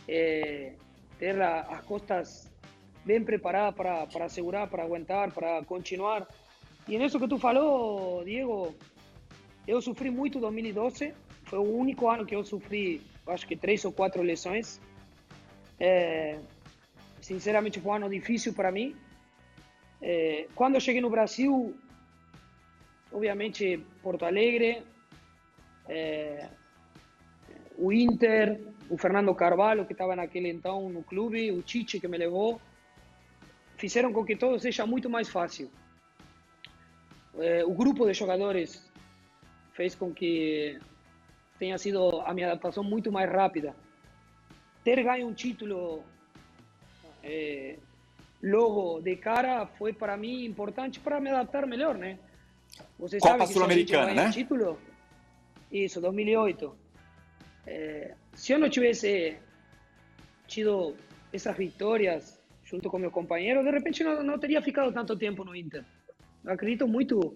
é, ter a- as costas bem preparadas para, para segurar, para aguentar, para continuar. E nisso que tu falou, Diego, eu sofri muito em 2012. Foi o único ano que eu sofri, acho que três ou quatro lesões. É, sinceramente, foi um ano difícil para mim. É, quando eu cheguei no Brasil, obviamente, Porto Alegre, é, o Inter, o Fernando Carvalho, que estava naquele então no clube, o Chichi, que me levou, fizeram com que tudo seja muito mais fácil. Eh, o grupo de jogadores fez com que tenha sido a minha adaptação muito mais rápida. Ter ganho um título eh, logo de cara foi para mim importante para me adaptar melhor, né? Você Copa sabe que Sul-Americana, né? título, isso, 2008. Eh, se eu não tivesse tido essas vitórias junto com meu companheiro, de repente não, não teria ficado tanto tempo no Inter. Eu acredito muito,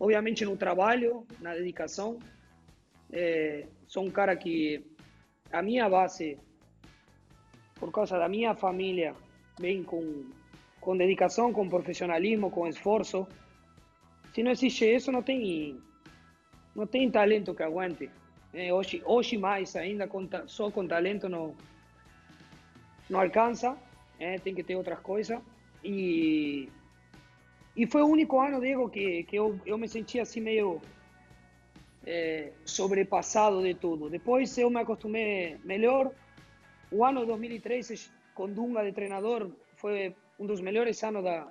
obviamente, no trabalho, na dedicação. Eh, sou um cara que a minha base, por causa da minha família, vem com, com dedicação, com profissionalismo, com esforço. Se não existe isso, não tem não tem talento que aguente. Eh, hoje, hoje mais ainda, só com talento não, não alcança, eh, tem que ter outras coisas. E, e foi o único ano, Diego, que, que eu, eu me senti assim meio é, sobrepassado de tudo. Depois eu me acostumei melhor. O ano 2003, com Dunga de treinador, foi um dos melhores anos da,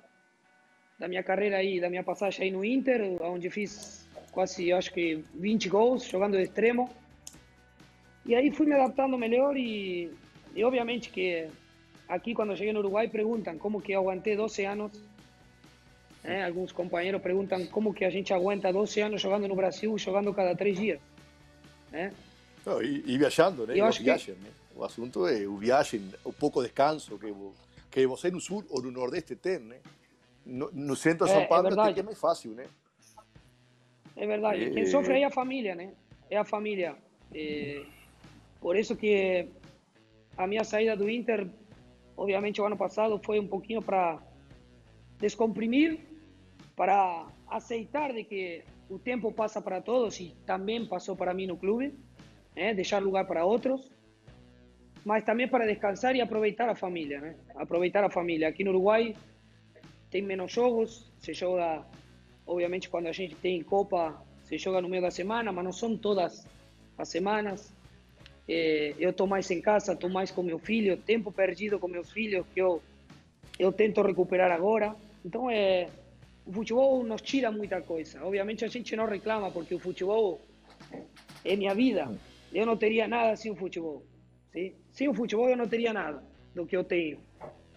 da minha carreira aí, da minha passagem aí no Inter, onde fiz quase, acho que 20 gols, jogando de extremo. E aí fui me adaptando melhor e, e obviamente que aqui quando cheguei no Uruguai perguntam como que aguantei 12 anos. É, alguns companheiros perguntam como que a gente aguenta 12 anos jogando no Brasil, jogando cada três dias. Né? Não, e, e viajando, né? Eu o acho que- viagem, né? O assunto é o viagem, o pouco descanso que, que você no sul ou no nordeste tem, né? No, no centro de São Paulo que é mais fácil, né? É verdade. É. Quem sofre é a família, né? É a família. É, por isso que a minha saída do Inter, obviamente, o ano passado foi um pouquinho para descomprimir, para aceitar de que o tempo passa para todos e também passou para mim no clube, né? deixar lugar para outros, mas também para descansar e aproveitar a família, né? Aproveitar a família. Aqui no Uruguai tem menos jogos, se joga, obviamente, quando a gente tem Copa, se joga no meio da semana, mas não são todas as semanas. Eh, eu estou mais em casa, estou mais com meu filho, tempo perdido com meus filhos que eu, eu tento recuperar agora. Então, é, o futebol nos tira muita coisa. Obviamente, a gente não reclama, porque o futebol é minha vida. Eu não teria nada sem o futebol. Sim? Sem o futebol, eu não teria nada do que eu tenho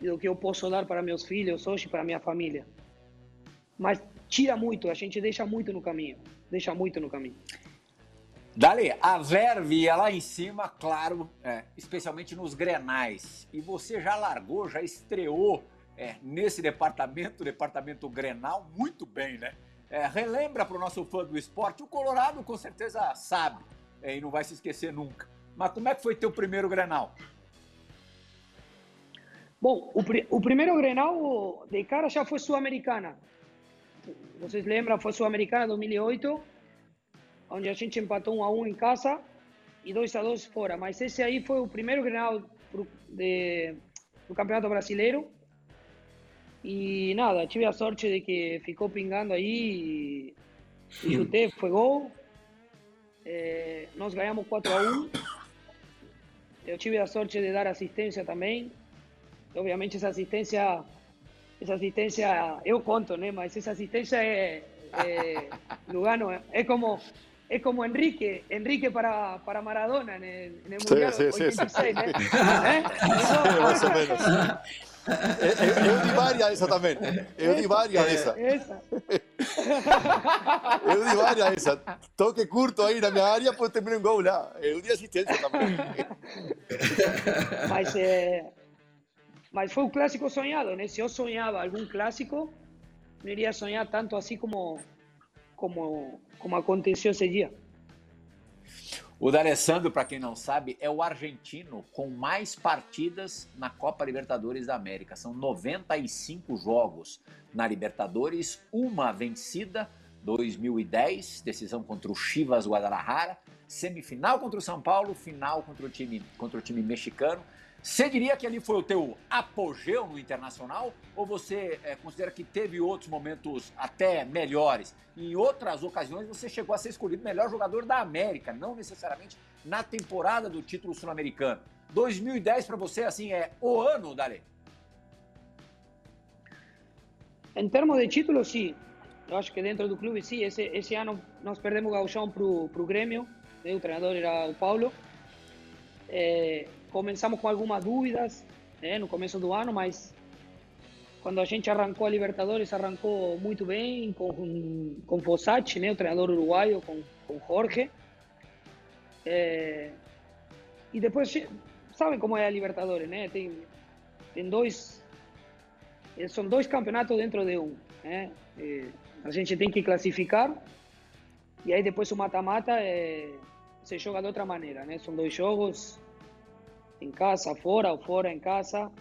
do que eu posso dar para meus filhos hoje, para minha família. Mas tira muito, a gente deixa muito no caminho. Deixa muito no caminho. Dali, a verve ia lá em cima, claro, é, especialmente nos grenais. E você já largou, já estreou é, nesse departamento, departamento grenal, muito bem, né? É, relembra para o nosso fã do esporte, o Colorado com certeza sabe é, e não vai se esquecer nunca. Mas como é que foi teu primeiro grenal? Bom, o, pri- o primeiro Grenal de cara já foi Sul-Americana. Vocês lembram, foi Sul-Americana 2008, onde a gente empatou 1 a 1 em casa e 2 a 2 fora. Mas esse aí foi o primeiro Grenal pro- de, do Campeonato Brasileiro. E nada, tive a sorte de que ficou pingando aí e, e chutei, foi gol. Eh, nós ganhamos 4 a 1. Eu tive a sorte de dar assistência também. Obviamente essa assistência, essa assistência eu conto, né? Mas essa assistência é, é Lugano é como é como Enrique, Enrique para para Maradona né? no Sí, mundial sí, sí, 86, né? Sí, más o menos. Eu, eu di várias dessa também. Eu di várias dessa. Essa. Eu di várias dessa. Toque curto aí na minha área, depois termina um gol lá. Eu di assistência também. Mas é, mas foi o clássico sonhado, né? Se eu sonhava algum clássico, não iria sonhar tanto assim como como como aconteceu esse dia. O D'Alessandro, para quem não sabe, é o argentino com mais partidas na Copa Libertadores da América. São 95 jogos na Libertadores, uma vencida, 2010, decisão contra o Chivas Guadalajara, semifinal contra o São Paulo, final contra o time, contra o time mexicano. Você diria que ali foi o teu apogeu no Internacional ou você eh, considera que teve outros momentos até melhores? Em outras ocasiões você chegou a ser escolhido melhor jogador da América, não necessariamente na temporada do título sul-americano. 2010 para você assim é o ano, Dale? Em termos de título, sim. Eu acho que dentro do clube, sim. Esse, esse ano nós perdemos o gauchão para o Grêmio. O treinador era o Paulo. É, começamos com algumas dúvidas né, no começo do ano, mas quando a gente arrancou a Libertadores, arrancou muito bem com, com Fossati, né, o treinador uruguaio, com, com Jorge. É, e depois, sabem como é a Libertadores, né? Tem, tem dois eh, são dois campeonatos dentro de um. Né? Eh, a gente tem que classificar e aí depois o mata-mata eh, se joga de outra maneira. Né? São dois jogos em casa, fora ou fora em casa.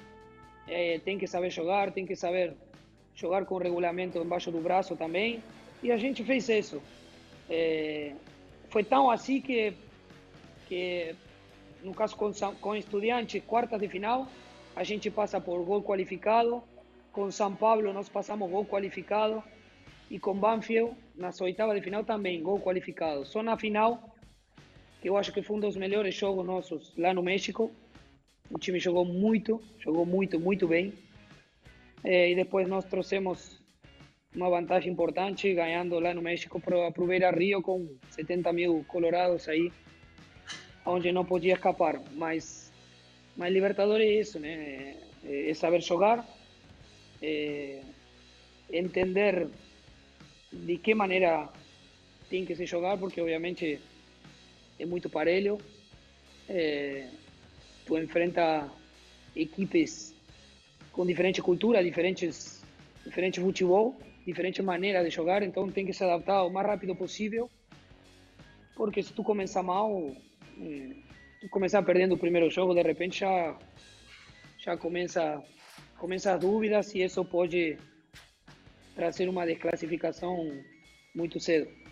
Eh, tem que saber jogar, tem que saber jogar com o regulamento embaixo do braço também. E a gente fez isso. Eh, foi tão assim que, que no caso com, com Estudiantes, quartas de final, a gente passa por gol qualificado. Com São Paulo, nós passamos gol qualificado. e com Banfield nas oitavas de final também, gol qualificado. Só na final, que eu acho que foi um dos melhores jogos nossos lá no México. O time jogou muito, jogou muito, muito bem. É, e depois nós trouxemos uma vantagem importante, ganhando lá no México para o Beira Rio com 70 mil colorados aí, onde não podia escapar. Mas, mas Libertadores é isso, né? É, é saber jogar, é entender de que maneira tem que se jogar, porque obviamente é muito parelho. É, tu enfrenta equipes com diferente cultura, diferentes, diferente futebol, diferente maneira de jogar, então tem que se adaptar o mais rápido possível, porque se tu começar mal, é, tu começar perdendo o primeiro jogo, de repente já já começa começa as dúvidas e isso pode trazer uma desclassificação muito cedo.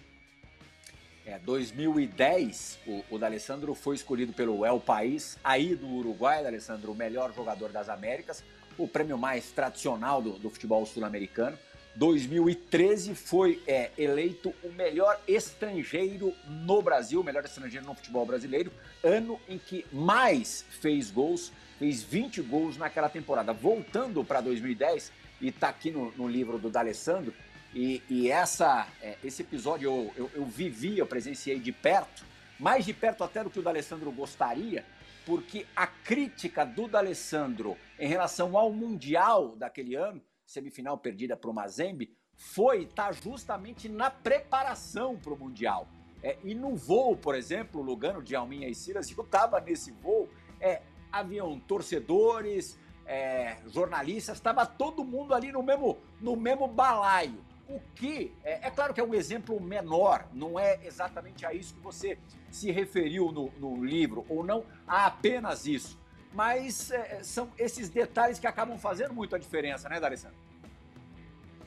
É, 2010, o, o D'Alessandro foi escolhido pelo El País, aí do Uruguai, D'Alessandro, o melhor jogador das Américas, o prêmio mais tradicional do, do futebol sul-americano. 2013 foi é, eleito o melhor estrangeiro no Brasil, o melhor estrangeiro no futebol brasileiro, ano em que mais fez gols, fez 20 gols naquela temporada. Voltando para 2010, e está aqui no, no, livro do D'Alessandro. E, e essa, é, esse episódio eu, eu, eu, vivi, eu presenciei de perto, mais de perto até do que o D'Alessandro gostaria, porque a crítica do D'Alessandro em relação ao Mundial daquele ano, semifinal perdida para o Mazembe, foi estar tá justamente na preparação para o Mundial. É, e no voo, por exemplo, Lugano de Alminha e Silas, eu estava nesse voo, é, haviam torcedores, é, jornalistas, estava todo mundo ali no mesmo, no mesmo balaio. O que, é, é, claro que é um exemplo menor, não é exatamente a isso que você se referiu no, no livro, ou não a apenas isso. Mas é, são esses detalhes que acabam fazendo muito a diferença, né, D'Alessandro?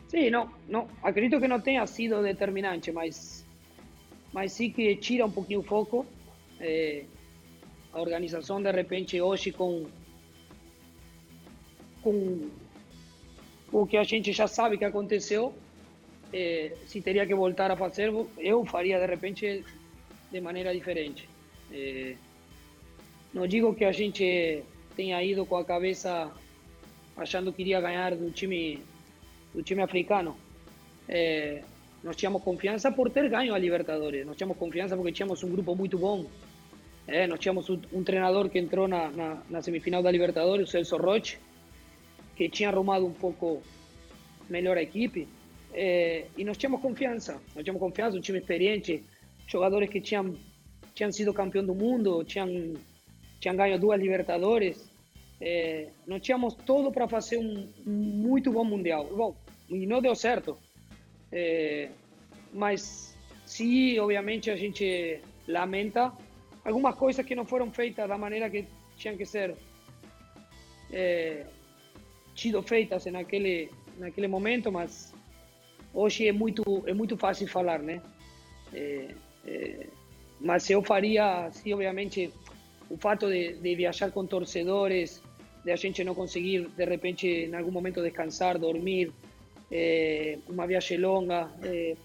Sim, não, não, acredito que não tenha sido determinante, mas, mas sim que tira um pouquinho o foco. É, a organização, de repente, hoje com com o que a gente já sabe que aconteceu, é, se teria que voltar a fazer, eu faria de repente de maneira diferente. É, não digo que a gente tenha ido com a cabeça achando que iria ganhar do time do time africano. É, nós tínhamos confiança por ter ganho a Libertadores, nós tínhamos confiança porque tínhamos um grupo muito bom. É, nós tínhamos um, um treinador que entrou na, na, semifinal da Libertadores, o Celso Roche, que tinha arrumado um pouco melhor a equipe e nós tínhamos confiança, nós tínhamos confiança, um time experiente, jogadores que tinham tinham sido campeão do mundo, tinham tinham ganho duas Libertadores, é, nós tínhamos tudo para fazer um, um, muito bom mundial. Bom, e não deu certo, é, mas sim, obviamente a gente lamenta algumas coisas que não foram feitas da maneira que tinham que ser. Sido feitas naquele naquele momento, mas hoje é muito é muito fácil falar, né? É, é, mas eu faria, sim, obviamente, o fato de, de viajar com torcedores, de a gente não conseguir de repente em algum momento descansar, dormir, é, uma viagem longa, é,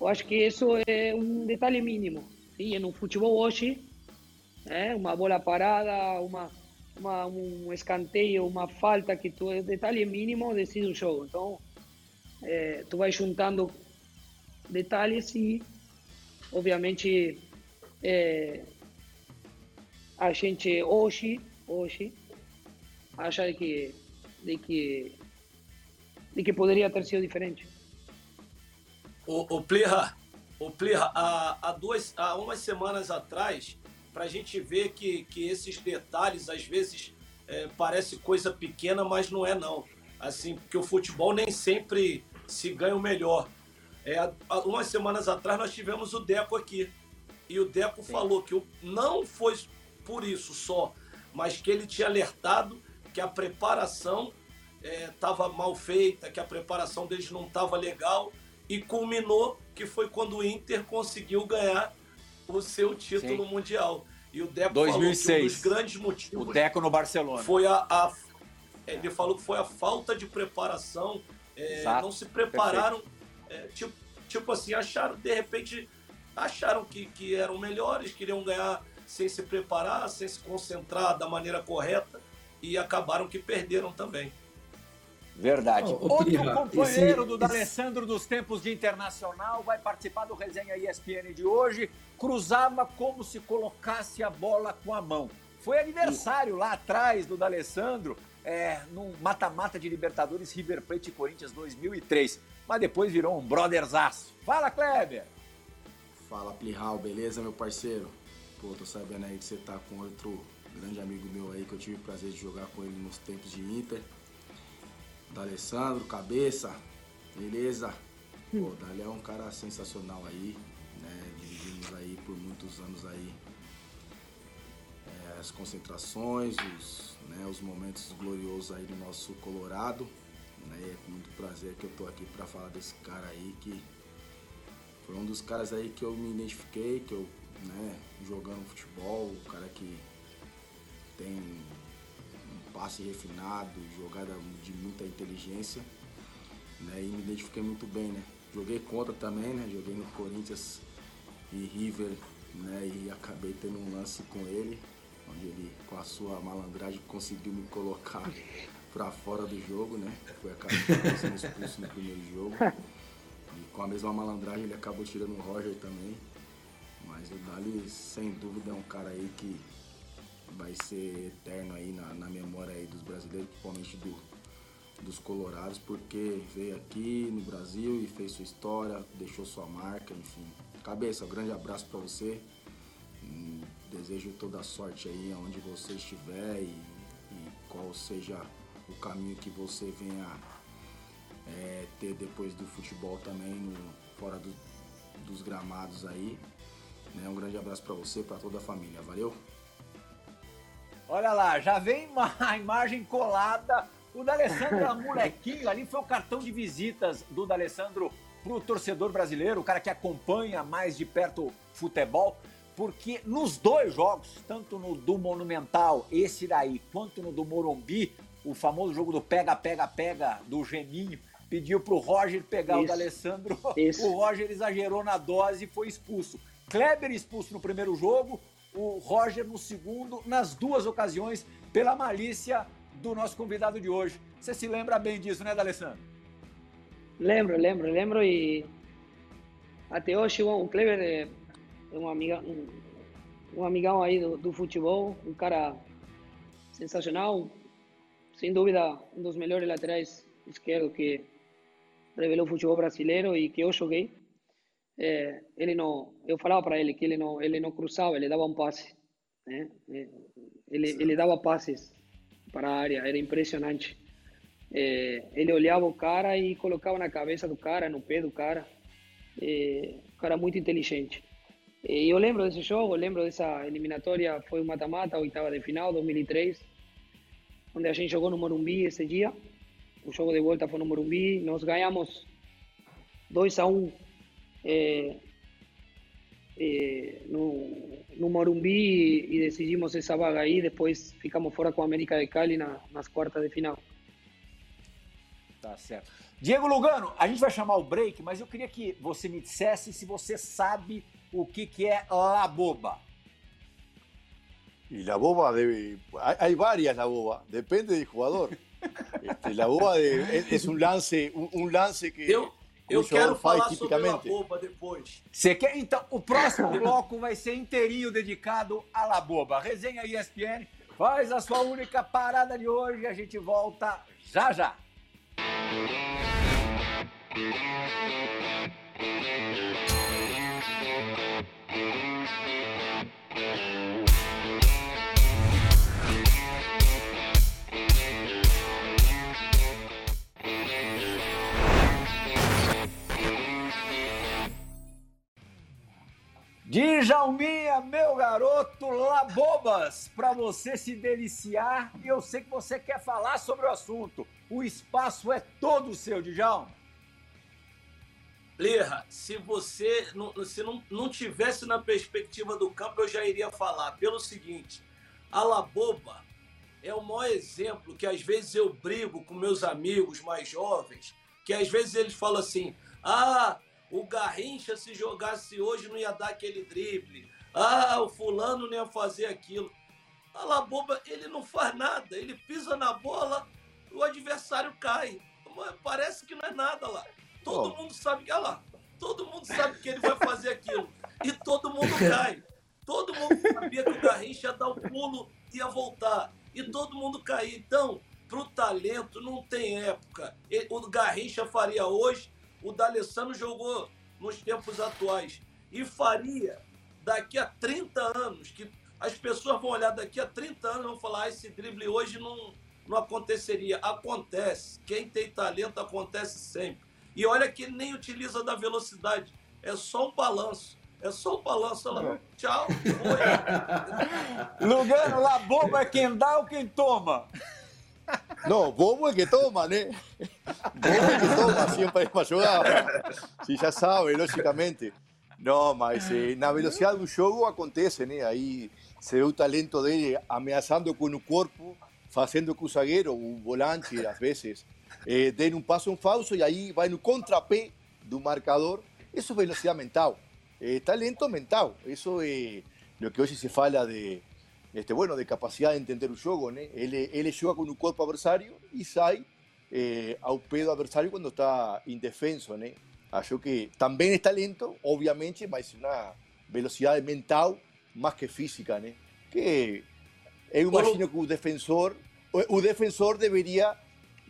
eu acho que isso é um detalhe mínimo. E no futebol hoje, é, uma bola parada, uma uma, um escanteio, uma falta que tu, detalhe mínimo decide o jogo. Então, é, tu vai juntando detalhes e, obviamente, é, a gente hoje, hoje, acha de que, de que, de que poderia ter sido diferente. O, o Plirra, o Plirra há, há, duas, há umas semanas atrás, para a gente ver que, que esses detalhes às vezes é, parece coisa pequena, mas não é não. Assim, porque o futebol nem sempre se ganha o melhor. É, há umas semanas atrás nós tivemos o Deco aqui e o Deco Sim. falou que não foi por isso só, mas que ele tinha alertado que a preparação estava é, mal feita, que a preparação deles não estava legal e culminou que foi quando o Inter conseguiu ganhar o seu título Sim. mundial. E o Deco 2006. falou que um dos grandes motivos. O Deco no Barcelona. Foi a, a ele falou que foi a falta de preparação. É, não se prepararam É, tipo, tipo assim, acharam, de repente, acharam que, que eram melhores, queriam ganhar sem se preparar, sem se concentrar da maneira correta e acabaram que perderam também. Verdade. Ô, Outro companheiro esse- do D'Alessandro dos tempos de internacional vai participar do resenha ESPN de hoje. Cruzava como se colocasse a bola com a mão. Foi aniversário lá atrás do D'Alessandro, é, no mata-mata de Libertadores River Plate e Corinthians 2003. Mas depois virou um brotherzaço. Fala, Kleber! Fala Plihal, beleza, meu parceiro? Pô, tô sabendo aí que você tá com outro grande amigo meu aí que eu tive o prazer de jogar com ele nos tempos de Inter. D'Alessandro, cabeça, beleza? Pô, Dali é um cara sensacional aí, né? Dividimos aí por muitos anos aí é, as concentrações, os, né, os momentos gloriosos aí do nosso Colorado. Né? É com muito prazer que eu tô aqui pra falar desse cara aí que foi um dos caras aí que eu me identifiquei, que eu, né, jogando futebol, o cara que tem um passe refinado, jogada de muita inteligência, né, e me identifiquei muito bem, né. Joguei contra também, né, joguei no Corinthians e River, né, e acabei tendo um lance com ele, onde ele, com a sua malandragem, conseguiu me colocar pra fora do jogo, né, foi acabei sendo expulso no primeiro jogo. E com a mesma malandragem ele acabou tirando o Roger também. Mas o Dali, sem dúvida, é um cara aí que vai ser eterno aí na, na memória aí dos brasileiros, principalmente do, dos colorados, porque veio aqui no Brasil e fez sua história, deixou sua marca, enfim. Cabeça, um grande abraço para você. Desejo toda sorte aí onde você estiver e, e qual seja o caminho que você venha é, ter depois do futebol também no, fora do- dos gramados aí. Né? Um grande abraço para você, para toda a família. Valeu? Olha lá, já vem a imagem colada. O D'Alessandro molequinho, ali foi o cartão de visitas do D'Alessandro pro torcedor brasileiro, o cara que acompanha mais de perto futebol, porque nos dois jogos, tanto no do Monumental, esse daí, quanto no do Morumbi, o famoso jogo do pega, pega, pega do Geninho, pediu pro Roger pegar o Isso. D'Alessandro, Isso. o Roger exagerou na dose e foi expulso. Kleber expulso no primeiro jogo, o Roger no segundo, nas duas ocasiões, pela malícia do nosso convidado de hoje. Você se lembra bem disso, né, D'Alessandro? Lembro, lembro, lembro e até hoje o Kleber é um, amiga, um, um amigão aí do, do futebol, um cara sensacional, sem dúvida um dos melhores laterais esquerdos que revelou o futebol brasileiro e que eu joguei. É, ele não, eu falava para ele que ele não, ele não cruzava, ele dava um passe, né? É, Ele, ele dava passes para a área, era impressionante. É, ele olhava o cara e colocava na cabeça do cara, no pé do cara. É, um cara muito inteligente. E eu lembro desse jogo, lembro dessa eliminatória, foi o mata-mata, oitava de final, 2003, onde a gente jogou no Morumbi esse dia. O jogo de volta foi no Morumbi, nós ganhamos 2 a 1 é, é, no, no Morumbi e decidimos essa vaga aí. Depois ficamos fora com a América de Cali na, nas quartas de final. Tá certo. Diego Lugano, a gente vai chamar o break, mas eu queria que você me dissesse se você sabe o que, que é La Boba. Y la boba debe. Hay, hay varias la boba, depende del jugador. Este, la boba de- es, es un lance, un, un lance que Eu, eu o jogador quero faz falar sobre a tipicamente. boba depois. Você quer? Então, o próximo bloco vai ser inteirinho dedicado a La Boba. Resenha ESPN faz a sua única parada de hoje e a gente volta já já. Djalminha, meu garoto, labobas, para você se deliciar. E eu sei que você quer falar sobre o assunto. O espaço é todo seu, Djalma. Lerra, se você não, se não, não tivesse na perspectiva do campo, eu já iria falar. Pelo seguinte, a Laboba é o maior exemplo que às vezes eu brigo com meus amigos mais jovens, que às vezes eles falam assim, Ah, o Garrincha, se jogasse hoje, não ia dar aquele drible. Ah, o fulano não ia fazer aquilo. A Laboba, ele não faz nada. Ele pisa na bola, o adversário cai. Parece que não é nada lá. Todo mundo sabe que, olha lá, todo mundo sabe que ele vai fazer aquilo. E todo mundo cai. Todo mundo sabia que o Garrincha ia dar o pulo e ia voltar. E todo mundo cair. Então, pro talento não tem época. O Garrincha faria hoje, o D'Alessandro jogou nos tempos atuais. E faria daqui a 30 anos, que as pessoas vão olhar daqui a 30 anos e vão falar: ah, esse drible hoje não, não aconteceria. Acontece. Quem tem talento acontece sempre. E olha que ele nem utiliza da velocidade, é só um balanço. É só um balanço lá. É. Tchau. Lugano, lá bobo é quem dá ou quem toma? Não, bobo é que toma, né? Bobo é que toma sempre para jogar. Se já sabe, logicamente. Não, mas eh, na velocidade do jogo acontece, né? Aí se vê o talento dele ameaçando com o corpo, fazendo que o zagueiro, o volante, às vezes, eh, dê um passo falso e aí vai no contrapé do marcador. Isso é velocidade mental, é talento mental. Isso é o que hoje se fala de, este, bueno, de capacidade de entender o jogo, né? Ele, ele joga com o corpo adversário e sai eh, ao pé do adversário quando está indefenso, né? Acho que também é talento, obviamente, mas uma velocidade mental más que física, ¿no? Que eu imagino que o defensor, o defensor debería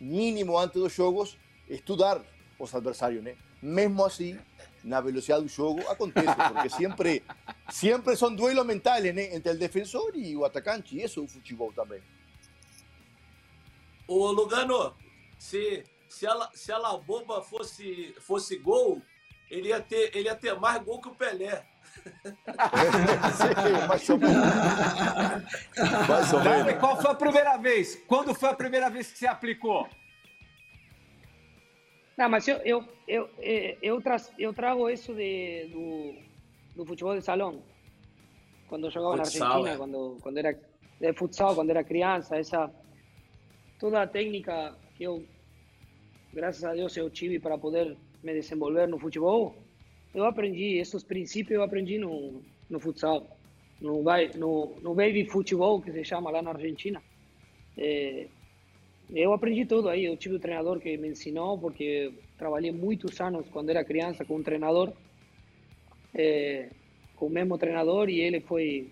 mínimo antes dos jogos estudar os adversarios, né? Mesmo assim, na velocidade do jogo acontece, porque sempre sempre são duelos mentais, né? Entre o defensor e o atacante, e isso é o futebol também. Ô Lugano, se se a, se a Laboba fosse fosse gol, ele ia ter ele ia ter mais gol que o Pelé. mais ou menos. Mais ou menos. Qual foi a primeira vez? Quando foi a primeira vez que você aplicou? Não, mas eu, eu, eu, eh, eu, tra eu trago isso de, do, do futebol de salão. Quando eu jogava futsal, na Argentina, é. quando, quando era de futsal, quando era criança, essa toda a técnica que eu, graças a Deus, eu tive para poder me desenvolver no futebol, eu aprendi, esses princípios eu aprendi no, no futsal, no, no, no baby futebol, que se chama lá na Argentina. É, eu aprendi tudo aí, eu tive um treinador que me ensinou, porque trabalhei muitos anos quando era criança com um treinador, é, com o mesmo treinador, e ele foi,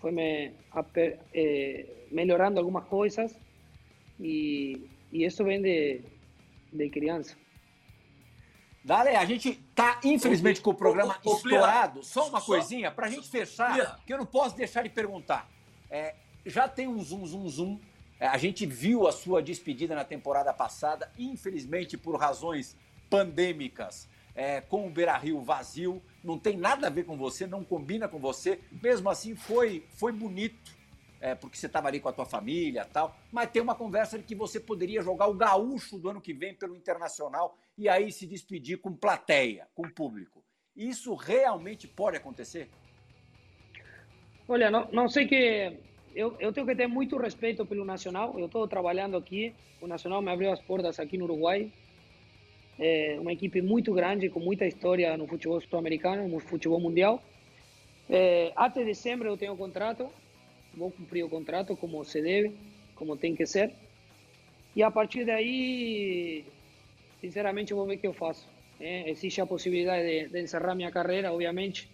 foi me é, melhorando algumas coisas, e, e isso vem de, de criança. Dale, a gente tá, infelizmente, com o programa ô, ô, ô, estourado. Só uma coisinha, para a gente fechar, que eu não posso deixar de perguntar. É, já tem um zoom, zoom, zoom. É, a gente viu a sua despedida na temporada passada, infelizmente, por razões pandêmicas, é, com o Beira Rio vazio. Não tem nada a ver com você, não combina com você. Mesmo assim, foi, foi bonito é, porque você estava ali com a tua família tal, mas tem uma conversa de que você poderia jogar o gaúcho do ano que vem pelo Internacional e aí se despedir com plateia, com público. Isso realmente pode acontecer? Olha, não, não sei que eu, eu tenho que ter muito respeito pelo Nacional. Eu estou trabalhando aqui, o Nacional me abriu as portas aqui no Uruguai. É uma equipe muito grande, com muita história no futebol sul-americano, no futebol mundial. É, até dezembro eu tenho contrato, vou cumprir o contrato como se deve, como tem que ser. E a partir daí, sinceramente, vou ver o que eu faço. É, existe a possibilidade de, de, encerrar minha carreira, obviamente.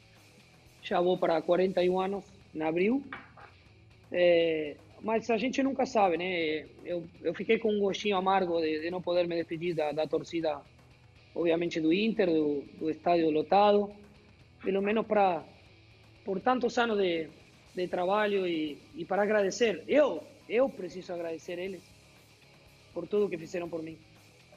Já vou para 41 anos, em abril. É, mas a gente nunca sabe, né? Eu, eu fiquei com um gostinho amargo de, de não poder me despedir da, da torcida, obviamente, do Inter, do, do estádio lotado. Pelo menos para, por tantos anos de, de trabalho e, e para agradecer. Eu, eu preciso agradecer eles por tudo que fizeram por mim.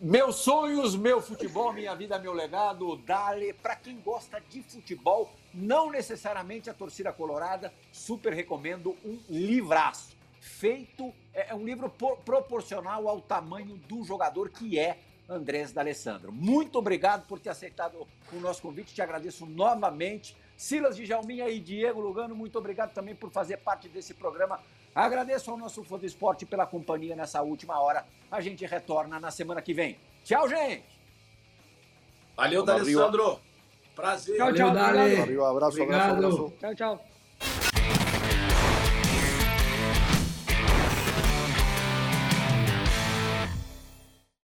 Meus sonhos, meu futebol, minha vida, meu legado, Dale. Para quem gosta de futebol, não necessariamente a torcida colorada, super recomendo um livraço. Feito, é, é um livro por, proporcional ao tamanho do jogador que é Andrés D'Alessandro. Muito obrigado por ter aceitado o nosso convite, te agradeço novamente. Silas de Jalminha e Diego Lugano, muito obrigado também por fazer parte desse programa. Agradeço ao nosso Fã do Esporte pela companhia nessa última hora. A gente retorna na semana que vem. Tchau, gente! Valeu, D'Alessandro. Prazer. Tchau, Valeu, tchau. Obrigado. Arriba, abrazo, Obrigado. abrazo, abrazo. Tchau, tchau.